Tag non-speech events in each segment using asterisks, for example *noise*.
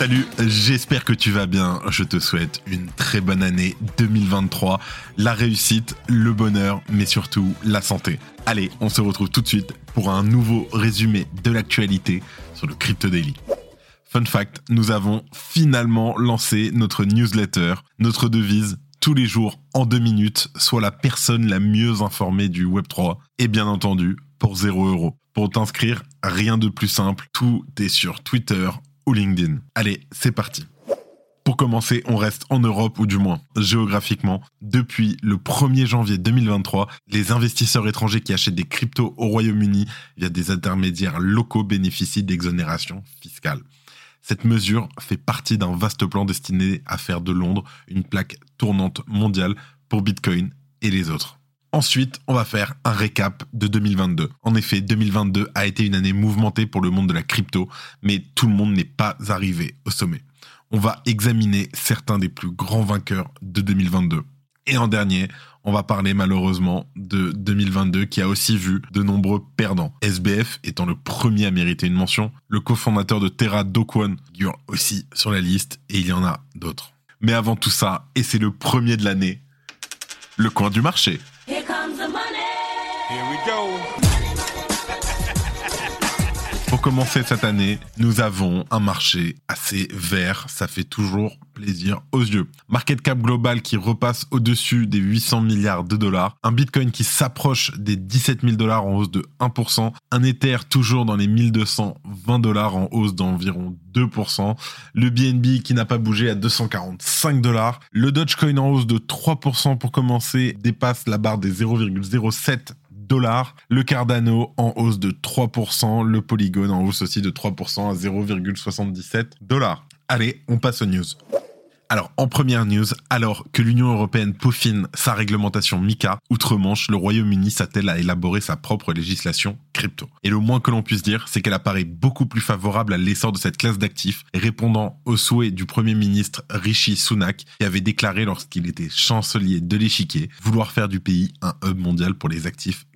Salut, j'espère que tu vas bien. Je te souhaite une très bonne année 2023. La réussite, le bonheur, mais surtout la santé. Allez, on se retrouve tout de suite pour un nouveau résumé de l'actualité sur le Crypto Daily. Fun fact, nous avons finalement lancé notre newsletter, notre devise tous les jours en deux minutes, soit la personne la mieux informée du Web3, et bien entendu pour 0 euros. Pour t'inscrire, rien de plus simple, tout est sur Twitter, LinkedIn. Allez, c'est parti. Pour commencer, on reste en Europe ou du moins géographiquement. Depuis le 1er janvier 2023, les investisseurs étrangers qui achètent des cryptos au Royaume-Uni via des intermédiaires locaux bénéficient d'exonération fiscale. Cette mesure fait partie d'un vaste plan destiné à faire de Londres une plaque tournante mondiale pour Bitcoin et les autres. Ensuite, on va faire un récap de 2022. En effet, 2022 a été une année mouvementée pour le monde de la crypto, mais tout le monde n'est pas arrivé au sommet. On va examiner certains des plus grands vainqueurs de 2022. Et en dernier, on va parler malheureusement de 2022 qui a aussi vu de nombreux perdants. SBF étant le premier à mériter une mention, le cofondateur de Terra Dokwon figure aussi sur la liste et il y en a d'autres. Mais avant tout ça, et c'est le premier de l'année, le coin du marché. *laughs* Pour commencer cette année, nous avons un marché assez vert, ça fait toujours plaisir aux yeux. Market cap global qui repasse au-dessus des 800 milliards de dollars, un Bitcoin qui s'approche des 17 000 dollars en hausse de 1%, un Ether toujours dans les 1220 dollars en hausse d'environ 2%, le BNB qui n'a pas bougé à 245 dollars, le Dogecoin en hausse de 3% pour commencer dépasse la barre des 0,07 Le Cardano en hausse de 3%. Le Polygon en hausse aussi de 3% à 0,77 dollars. Allez, on passe aux news. Alors, en première news, alors que l'Union européenne peaufine sa réglementation MICA, outre-Manche, le Royaume-Uni s'attelle à élaborer sa propre législation crypto. Et le moins que l'on puisse dire, c'est qu'elle apparaît beaucoup plus favorable à l'essor de cette classe d'actifs, répondant au souhait du Premier ministre Rishi Sunak, qui avait déclaré lorsqu'il était chancelier de l'échiquier, vouloir faire du pays un hub mondial pour les actifs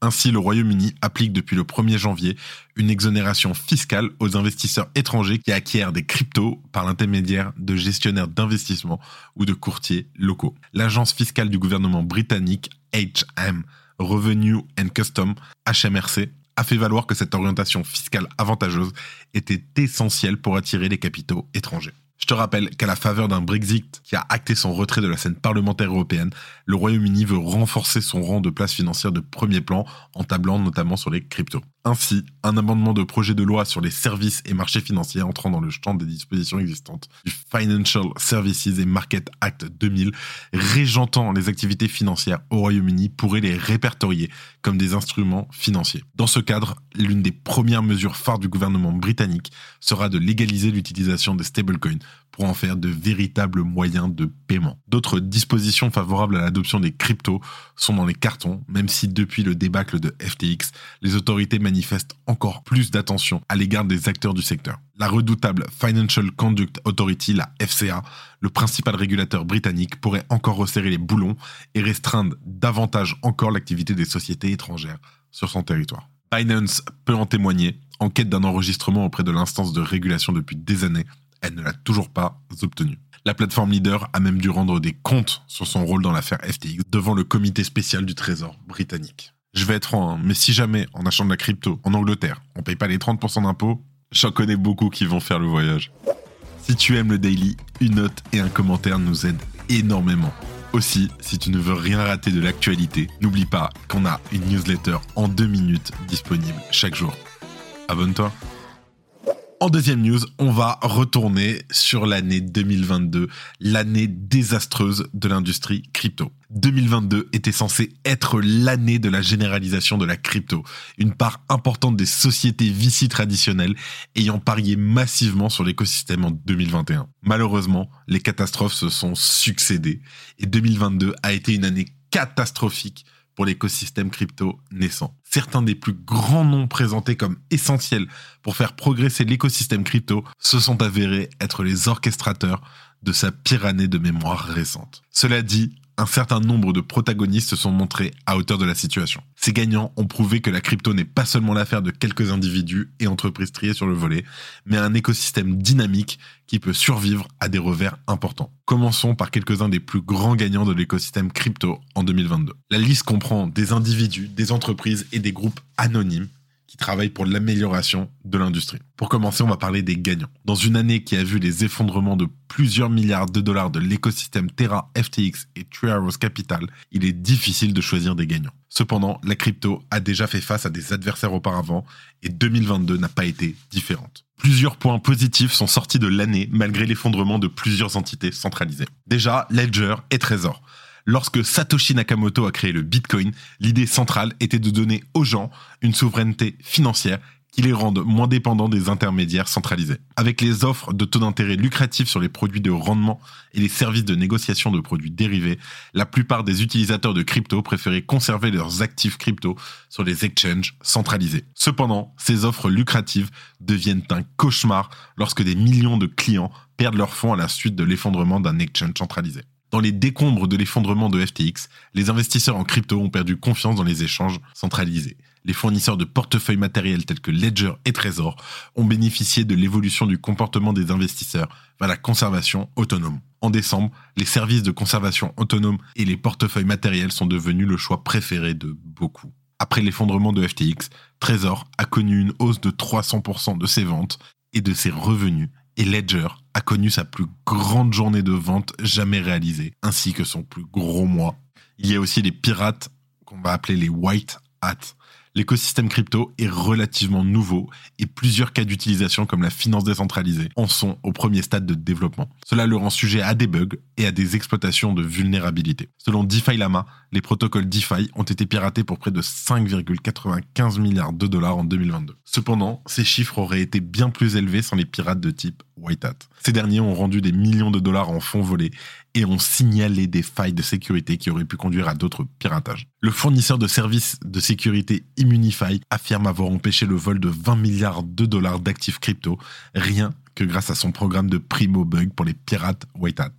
Ainsi, le Royaume-Uni applique depuis le 1er janvier une exonération fiscale aux investisseurs étrangers qui acquièrent des cryptos par l'intermédiaire de gestionnaires d'investissement ou de courtiers locaux. L'agence fiscale du gouvernement britannique HM Revenue and Custom HMRC a fait valoir que cette orientation fiscale avantageuse était essentielle pour attirer les capitaux étrangers. Je te rappelle qu'à la faveur d'un Brexit qui a acté son retrait de la scène parlementaire européenne, le Royaume-Uni veut renforcer son rang de place financière de premier plan en tablant notamment sur les cryptos. Ainsi, un amendement de projet de loi sur les services et marchés financiers entrant dans le champ des dispositions existantes du Financial Services and Market Act 2000, régentant les activités financières au Royaume-Uni pourrait les répertorier comme des instruments financiers. Dans ce cadre, l'une des premières mesures phares du gouvernement britannique sera de légaliser l'utilisation des stablecoins pour en faire de véritables moyens de paiement. D'autres dispositions favorables à l'adoption des cryptos sont dans les cartons, même si depuis le débâcle de FTX, les autorités manifestent encore plus d'attention à l'égard des acteurs du secteur. La redoutable Financial Conduct Authority, la FCA, le principal régulateur britannique, pourrait encore resserrer les boulons et restreindre davantage encore l'activité des sociétés étrangères sur son territoire. Binance peut en témoigner, en quête d'un enregistrement auprès de l'instance de régulation depuis des années, elle ne l'a toujours pas obtenu. La plateforme leader a même dû rendre des comptes sur son rôle dans l'affaire FTX devant le comité spécial du Trésor britannique. Je vais être franc, hein, mais si jamais en achetant de la crypto en Angleterre, on paye pas les 30% d'impôts, j'en connais beaucoup qui vont faire le voyage. Si tu aimes le daily, une note et un commentaire nous aident énormément. Aussi, si tu ne veux rien rater de l'actualité, n'oublie pas qu'on a une newsletter en deux minutes disponible chaque jour. Abonne-toi. En deuxième news, on va retourner sur l'année 2022, l'année désastreuse de l'industrie crypto. 2022 était censé être l'année de la généralisation de la crypto, une part importante des sociétés VC traditionnelles ayant parié massivement sur l'écosystème en 2021. Malheureusement, les catastrophes se sont succédées et 2022 a été une année catastrophique pour l'écosystème crypto naissant. Certains des plus grands noms présentés comme essentiels pour faire progresser l'écosystème crypto se sont avérés être les orchestrateurs de sa pire année de mémoire récente. Cela dit, un certain nombre de protagonistes se sont montrés à hauteur de la situation. Ces gagnants ont prouvé que la crypto n'est pas seulement l'affaire de quelques individus et entreprises triées sur le volet, mais un écosystème dynamique qui peut survivre à des revers importants. Commençons par quelques-uns des plus grands gagnants de l'écosystème crypto en 2022. La liste comprend des individus, des entreprises et des groupes anonymes qui travaillent pour l'amélioration de l'industrie. Pour commencer, on va parler des gagnants. Dans une année qui a vu les effondrements de plusieurs milliards de dollars de l'écosystème Terra, FTX et Three Arrows Capital, il est difficile de choisir des gagnants. Cependant, la crypto a déjà fait face à des adversaires auparavant et 2022 n'a pas été différente. Plusieurs points positifs sont sortis de l'année malgré l'effondrement de plusieurs entités centralisées. Déjà, Ledger et Trésor. Lorsque Satoshi Nakamoto a créé le Bitcoin, l'idée centrale était de donner aux gens une souveraineté financière qui les rende moins dépendants des intermédiaires centralisés. Avec les offres de taux d'intérêt lucratifs sur les produits de rendement et les services de négociation de produits dérivés, la plupart des utilisateurs de crypto préféraient conserver leurs actifs crypto sur les exchanges centralisés. Cependant, ces offres lucratives deviennent un cauchemar lorsque des millions de clients perdent leurs fonds à la suite de l'effondrement d'un exchange centralisé. Dans les décombres de l'effondrement de FTX, les investisseurs en crypto ont perdu confiance dans les échanges centralisés. Les fournisseurs de portefeuilles matériels tels que Ledger et Trésor ont bénéficié de l'évolution du comportement des investisseurs vers la conservation autonome. En décembre, les services de conservation autonome et les portefeuilles matériels sont devenus le choix préféré de beaucoup. Après l'effondrement de FTX, Trésor a connu une hausse de 300% de ses ventes et de ses revenus et Ledger a connu sa plus grande journée de vente jamais réalisée, ainsi que son plus gros mois. Il y a aussi les pirates qu'on va appeler les white hats, l'écosystème crypto est relativement nouveau et plusieurs cas d'utilisation comme la finance décentralisée en sont au premier stade de développement. Cela le rend sujet à des bugs et à des exploitations de vulnérabilité. Selon DeFi Lama, les protocoles DeFi ont été piratés pour près de 5,95 milliards de dollars en 2022. Cependant, ces chiffres auraient été bien plus élevés sans les pirates de type White Hat. Ces derniers ont rendu des millions de dollars en fonds volés et ont signalé des failles de sécurité qui auraient pu conduire à d'autres piratages. Le fournisseur de services de sécurité Immunify affirme avoir empêché le vol de 20 milliards de dollars d'actifs crypto, rien que grâce à son programme de primo bug pour les pirates White Hat.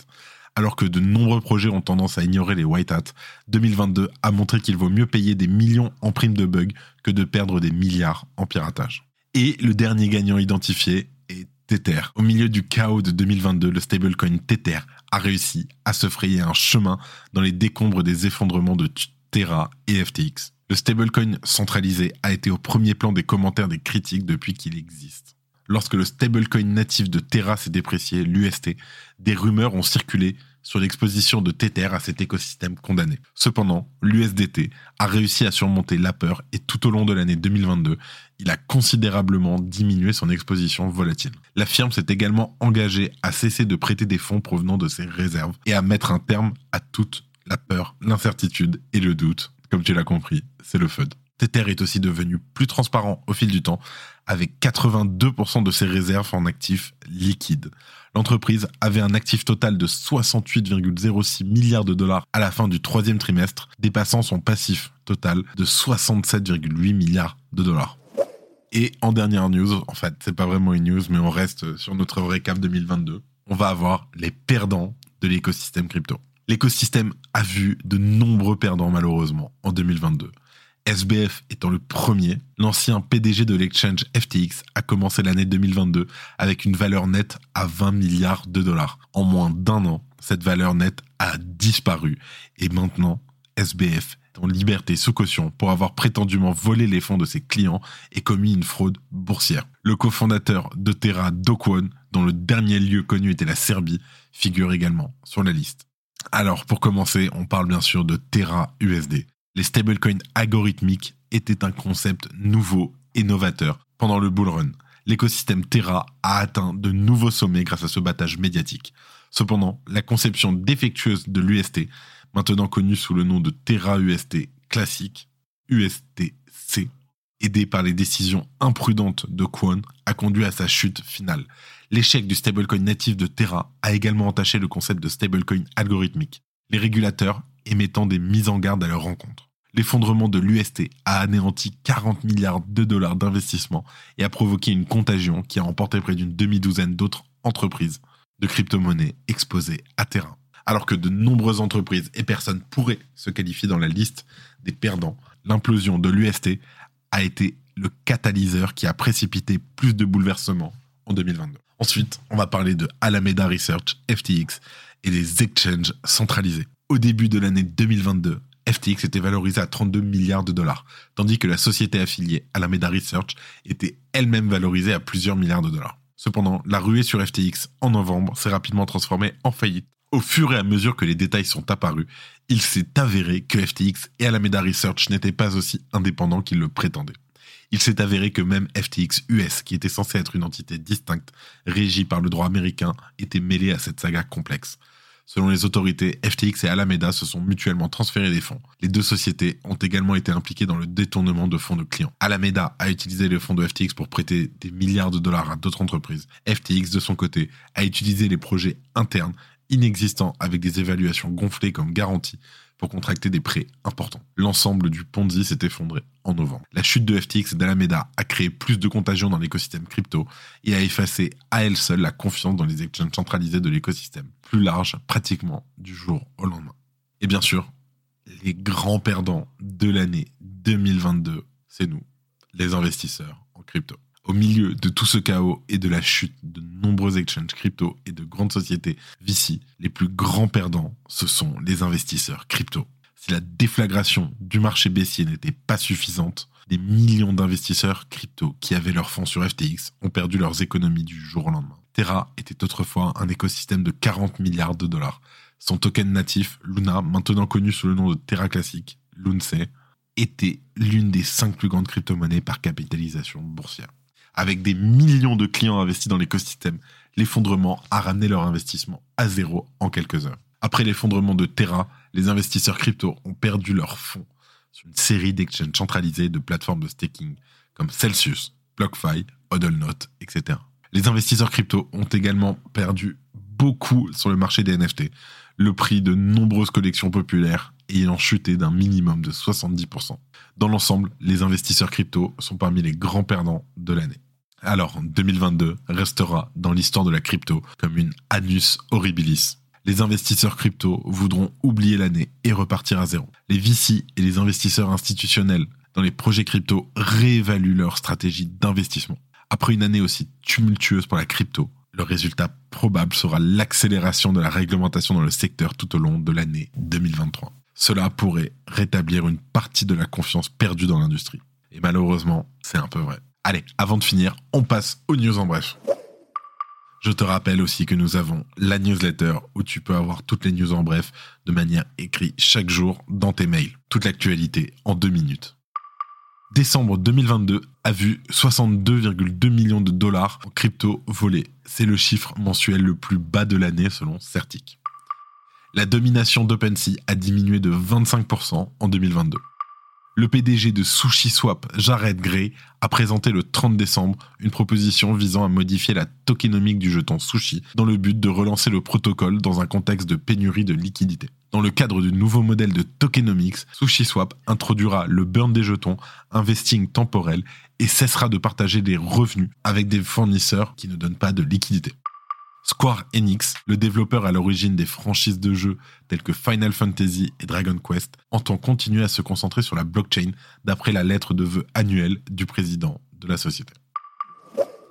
Alors que de nombreux projets ont tendance à ignorer les white hats, 2022 a montré qu'il vaut mieux payer des millions en primes de bugs que de perdre des milliards en piratage. Et le dernier gagnant identifié est Tether. Au milieu du chaos de 2022, le stablecoin Tether a réussi à se frayer un chemin dans les décombres des effondrements de Terra et FTX. Le stablecoin centralisé a été au premier plan des commentaires des critiques depuis qu'il existe. Lorsque le stablecoin natif de Terra s'est déprécié, l'UST, des rumeurs ont circulé sur l'exposition de Tether à cet écosystème condamné. Cependant, l'USDT a réussi à surmonter la peur et tout au long de l'année 2022, il a considérablement diminué son exposition volatile. La firme s'est également engagée à cesser de prêter des fonds provenant de ses réserves et à mettre un terme à toute la peur, l'incertitude et le doute. Comme tu l'as compris, c'est le FUD. Tether est aussi devenu plus transparent au fil du temps, avec 82% de ses réserves en actifs liquides. L'entreprise avait un actif total de 68,06 milliards de dollars à la fin du troisième trimestre, dépassant son passif total de 67,8 milliards de dollars. Et en dernière news, en fait, c'est pas vraiment une news, mais on reste sur notre récap 2022. On va avoir les perdants de l'écosystème crypto. L'écosystème a vu de nombreux perdants malheureusement en 2022. SBF étant le premier, l'ancien PDG de l'exchange FTX a commencé l'année 2022 avec une valeur nette à 20 milliards de dollars. En moins d'un an, cette valeur nette a disparu et maintenant SBF est en liberté sous caution pour avoir prétendument volé les fonds de ses clients et commis une fraude boursière. Le cofondateur de Terra, Dokwon, dont le dernier lieu connu était la Serbie, figure également sur la liste. Alors, pour commencer, on parle bien sûr de Terra USD les stablecoins algorithmiques étaient un concept nouveau et novateur pendant le bull run. L'écosystème Terra a atteint de nouveaux sommets grâce à ce battage médiatique. Cependant, la conception défectueuse de l'UST, maintenant connue sous le nom de Terra UST classique, USTC, aidée par les décisions imprudentes de Kwon, a conduit à sa chute finale. L'échec du stablecoin natif de Terra a également entaché le concept de stablecoin algorithmique, les régulateurs émettant des mises en garde à leur rencontre. L'effondrement de l'UST a anéanti 40 milliards de dollars d'investissement et a provoqué une contagion qui a emporté près d'une demi-douzaine d'autres entreprises de crypto-monnaies exposées à terrain. Alors que de nombreuses entreprises et personnes pourraient se qualifier dans la liste des perdants, l'implosion de l'UST a été le catalyseur qui a précipité plus de bouleversements en 2022. Ensuite, on va parler de Alameda Research, FTX, et des exchanges centralisés. Au début de l'année 2022, FTX était valorisé à 32 milliards de dollars, tandis que la société affiliée Alameda Research était elle-même valorisée à plusieurs milliards de dollars. Cependant, la ruée sur FTX en novembre s'est rapidement transformée en faillite. Au fur et à mesure que les détails sont apparus, il s'est avéré que FTX et Alameda Research n'étaient pas aussi indépendants qu'ils le prétendaient. Il s'est avéré que même FTX US, qui était censé être une entité distincte, régie par le droit américain, était mêlé à cette saga complexe. Selon les autorités, FTX et Alameda se sont mutuellement transférés des fonds. Les deux sociétés ont également été impliquées dans le détournement de fonds de clients. Alameda a utilisé les fonds de FTX pour prêter des milliards de dollars à d'autres entreprises. FTX, de son côté, a utilisé les projets internes inexistants avec des évaluations gonflées comme garantie pour contracter des prêts importants. L'ensemble du Ponzi s'est effondré en novembre. La chute de FTX et d'Alameda a créé plus de contagion dans l'écosystème crypto et a effacé à elle seule la confiance dans les exchanges centralisés de l'écosystème, plus large pratiquement du jour au lendemain. Et bien sûr, les grands perdants de l'année 2022, c'est nous, les investisseurs en crypto. Au milieu de tout ce chaos et de la chute de nombreux exchanges crypto et de grandes sociétés VC, les plus grands perdants, ce sont les investisseurs crypto. Si la déflagration du marché baissier n'était pas suffisante, des millions d'investisseurs crypto qui avaient leurs fonds sur FTX ont perdu leurs économies du jour au lendemain. Terra était autrefois un écosystème de 40 milliards de dollars. Son token natif, Luna, maintenant connu sous le nom de Terra Classic, Lunce, était l'une des cinq plus grandes crypto-monnaies par capitalisation boursière. Avec des millions de clients investis dans l'écosystème, l'effondrement a ramené leur investissement à zéro en quelques heures. Après l'effondrement de Terra, les investisseurs crypto ont perdu leurs fonds sur une série d'exchanges centralisés de plateformes de staking comme Celsius, BlockFi, HODLNote, etc. Les investisseurs crypto ont également perdu beaucoup sur le marché des NFT, le prix de nombreuses collections populaires ayant chuté d'un minimum de 70%. Dans l'ensemble, les investisseurs crypto sont parmi les grands perdants de l'année. Alors, 2022 restera dans l'histoire de la crypto comme une anus horribilis. Les investisseurs crypto voudront oublier l'année et repartir à zéro. Les VC et les investisseurs institutionnels dans les projets crypto réévaluent leur stratégie d'investissement. Après une année aussi tumultueuse pour la crypto, le résultat probable sera l'accélération de la réglementation dans le secteur tout au long de l'année 2023. Cela pourrait rétablir une partie de la confiance perdue dans l'industrie. Et malheureusement, c'est un peu vrai. Allez, avant de finir, on passe aux news en bref. Je te rappelle aussi que nous avons la newsletter où tu peux avoir toutes les news en bref de manière écrite chaque jour dans tes mails. Toute l'actualité en deux minutes. Décembre 2022 a vu 62,2 millions de dollars en crypto volés. C'est le chiffre mensuel le plus bas de l'année selon Certic. La domination d'OpenSea a diminué de 25% en 2022 le PDG de SushiSwap, Jared Gray, a présenté le 30 décembre une proposition visant à modifier la tokenomique du jeton Sushi dans le but de relancer le protocole dans un contexte de pénurie de liquidités. Dans le cadre du nouveau modèle de tokenomics, SushiSwap introduira le burn des jetons, investing temporel et cessera de partager des revenus avec des fournisseurs qui ne donnent pas de liquidité. Square Enix, le développeur à l'origine des franchises de jeux telles que Final Fantasy et Dragon Quest, entend continuer à se concentrer sur la blockchain d'après la lettre de vœux annuelle du président de la société.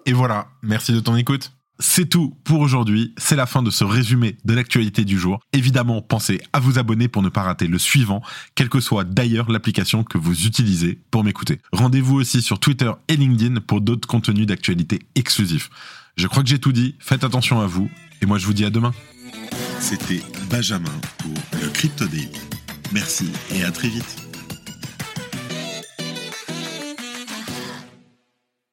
Et voilà, merci de ton écoute. C'est tout pour aujourd'hui, c'est la fin de ce résumé de l'actualité du jour. Évidemment, pensez à vous abonner pour ne pas rater le suivant, quelle que soit d'ailleurs l'application que vous utilisez pour m'écouter. Rendez-vous aussi sur Twitter et LinkedIn pour d'autres contenus d'actualité exclusifs. Je crois que j'ai tout dit, faites attention à vous, et moi je vous dis à demain. C'était Benjamin pour le Crypto Daily. Merci et à très vite.